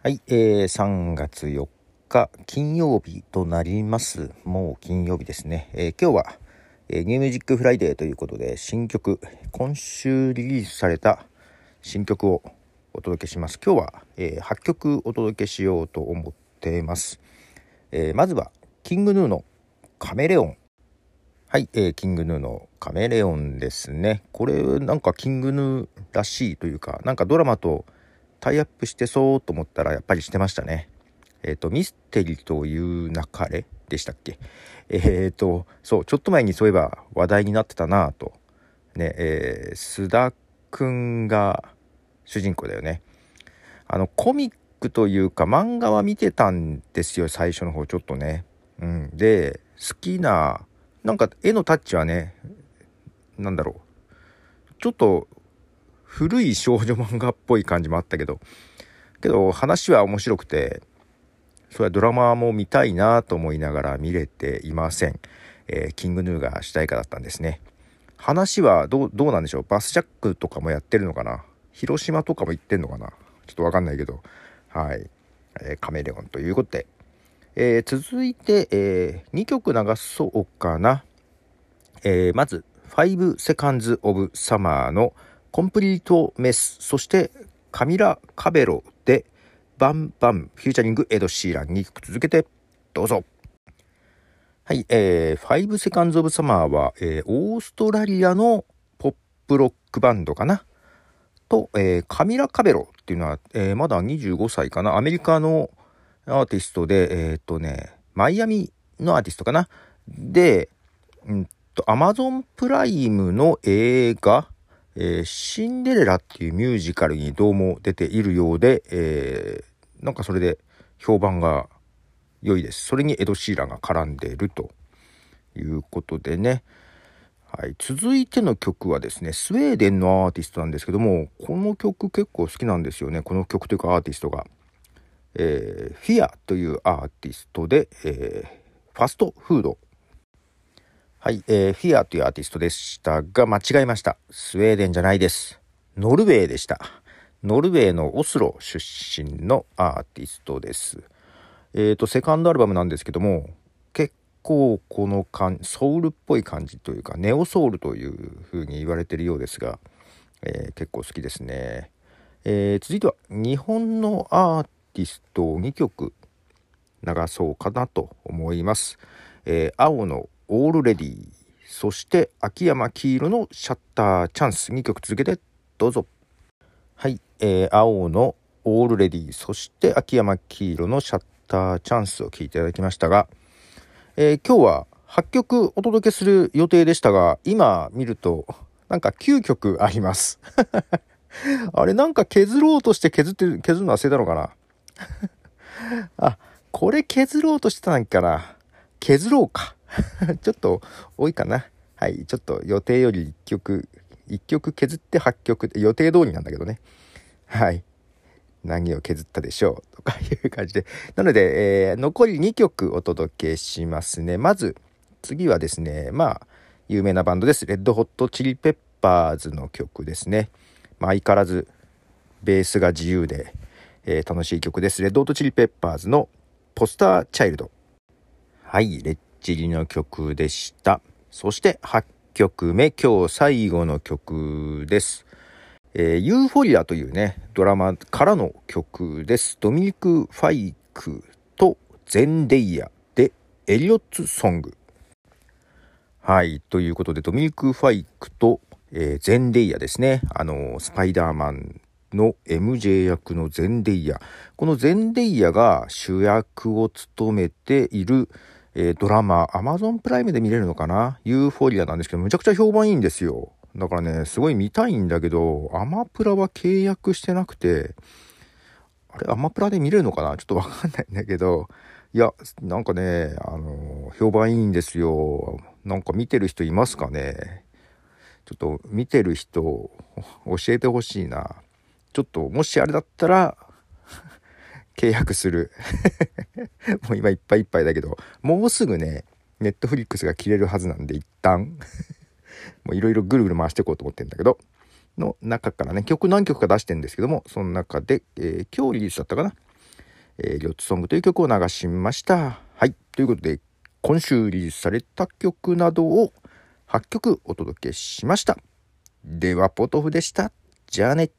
はい、えー、3月4日金曜日となります。もう金曜日ですね。えー今日は、えー New Music Friday ということで新曲、今週リリースされた新曲をお届けします。今日は、えー8曲お届けしようと思っています。えーまずは、 King Gnuのカメレオン。はい、えー King Gnuのカメレオンですね。これなんか King Gnuらしいというか、なんかドラマとタイアップしてそうと思ったらやっぱりしてましたね。えっ、と、ミステリという流れでしたっけ？えっ、と、そう、ちょっと前にそういえば話題になってたなぁと。ね、えー、須田くんが主人公だよね。あの、コミックというか漫画は見てたんですよ、最初の方ちょっとね。うん。で、好きな、なんか絵のタッチはね、なんだろう。ちょっと古い少女漫画っぽい感じもあったけど。けど話は面白くてそれはドラマも見たいなと思いながら見れていません、えーキングヌーが主題歌だったんですね。話はどうどうなんでしょう？バスジャックとかもやってるのかな？広島とかも行ってんのかな？ちょっとわかんないけど。はい、えーカメレオンということで、えー続いて、え2曲流そうかな。えーまず、5 Seconds of Summer のコンプリートメス、そしてカミラ・カベロでバンバン、フューチャリングエド・シーラン2曲続けてどうぞ。はい、えー、5 Seconds of Summer は、えーオーストラリアのポップロックバンドかな？と、えーカミラ・カベロっていうのは、えーまだ25歳かな？アメリカのアーティストで、えーっとね、マイアミのアーティストかな？で、うんと、アマゾンプライムの映画、えーシンデレラっていうミュージカルにどうも出ているようで、えーなんかそれで評判が良いです。それにエド・シーランが絡んでいるということでね。はい。続いての曲はですね、スウェーデンのアーティストなんですけども、この曲結構好きなんですよね。この曲というかアーティストが。えーフィアというアーティストで、えーファストフードはい、えーフィアというアーティストでしたが、間違えました。スウェーデンじゃないです。ノルウェーでした。ノルウェーのオスロ出身のアーティストです。えっ、と、セカンドアルバムなんですけども、結構この感ソウルっぽい感じというか、ネオソウルという風に言われてるようですが、えー結構好きですね。えー続いては、日本のアーティストを2曲流そうかなと思います。えー青のオールレディそして秋山黄色のシャッターチャンス2曲続けてどうぞ。はい、えー青のオールレディそして秋山黄色のシャッターチャンスを聴いていただきましたが、えー今日は8曲お届けする予定でしたが今見るとなんか9曲あります。あれなんか削ろうとして削ってる削るの忘れたのかな？あこれ削ろうとしてたんかな。削ろうか。ちょっと多いかな。はい。ちょっと予定より1曲1曲削って8曲予定通りなんだけどね。はい。何を削ったでしょうとかいう感じで。なので、えー残り2曲お届けしますね。まず次はですねまあ有名なバンドです。レッドホットチリペッパーズの曲ですね、まあ、相変わらずベースが自由で、えー楽しい曲です。 Red Hot Chili Peppersの Poster Child。はい、レッチリの曲でした。そして8曲目、今日最後の曲です。えー Euphoria というね、ドラマからの曲です。ドミニク・ファイクとゼンデイヤでエリオッツ・ソング。はい、ということで、ドミニク・ファイクと、えーゼンデイヤですね。あの、スパイダーマンの MJ 役のゼンデイヤ。このゼンデイヤが主役を務めている、えードラマ、Amazon プライムで見れるのかな？ユーフォリアなんですけど、むちゃくちゃ評判いいんですよ。だからね、すごい見たいんだけど、アマプラは契約してなくて、あれ、アマプラで見れるのかな？ちょっとわかんないんだけど、いや、なんかね、あの、評判いいんですよ。なんか見てる人いますかね？ちょっと見てる人、教えてほしいな。ちょっと、もしあれだったら、契約する。もう今いっぱいいっぱいだけど、もうすぐね、ネットフリックスが切れるはずなんで、一旦、もういろいろぐるぐる回していこうと思ってんだけど、の中からね、曲何曲か出してんですけども、その中で、えー今日リリースだったかなえー、リョッツソングという曲を流しました。はい。ということで、今週リリースされた曲などを8曲お届けしました。では、ポトフでした。じゃあね。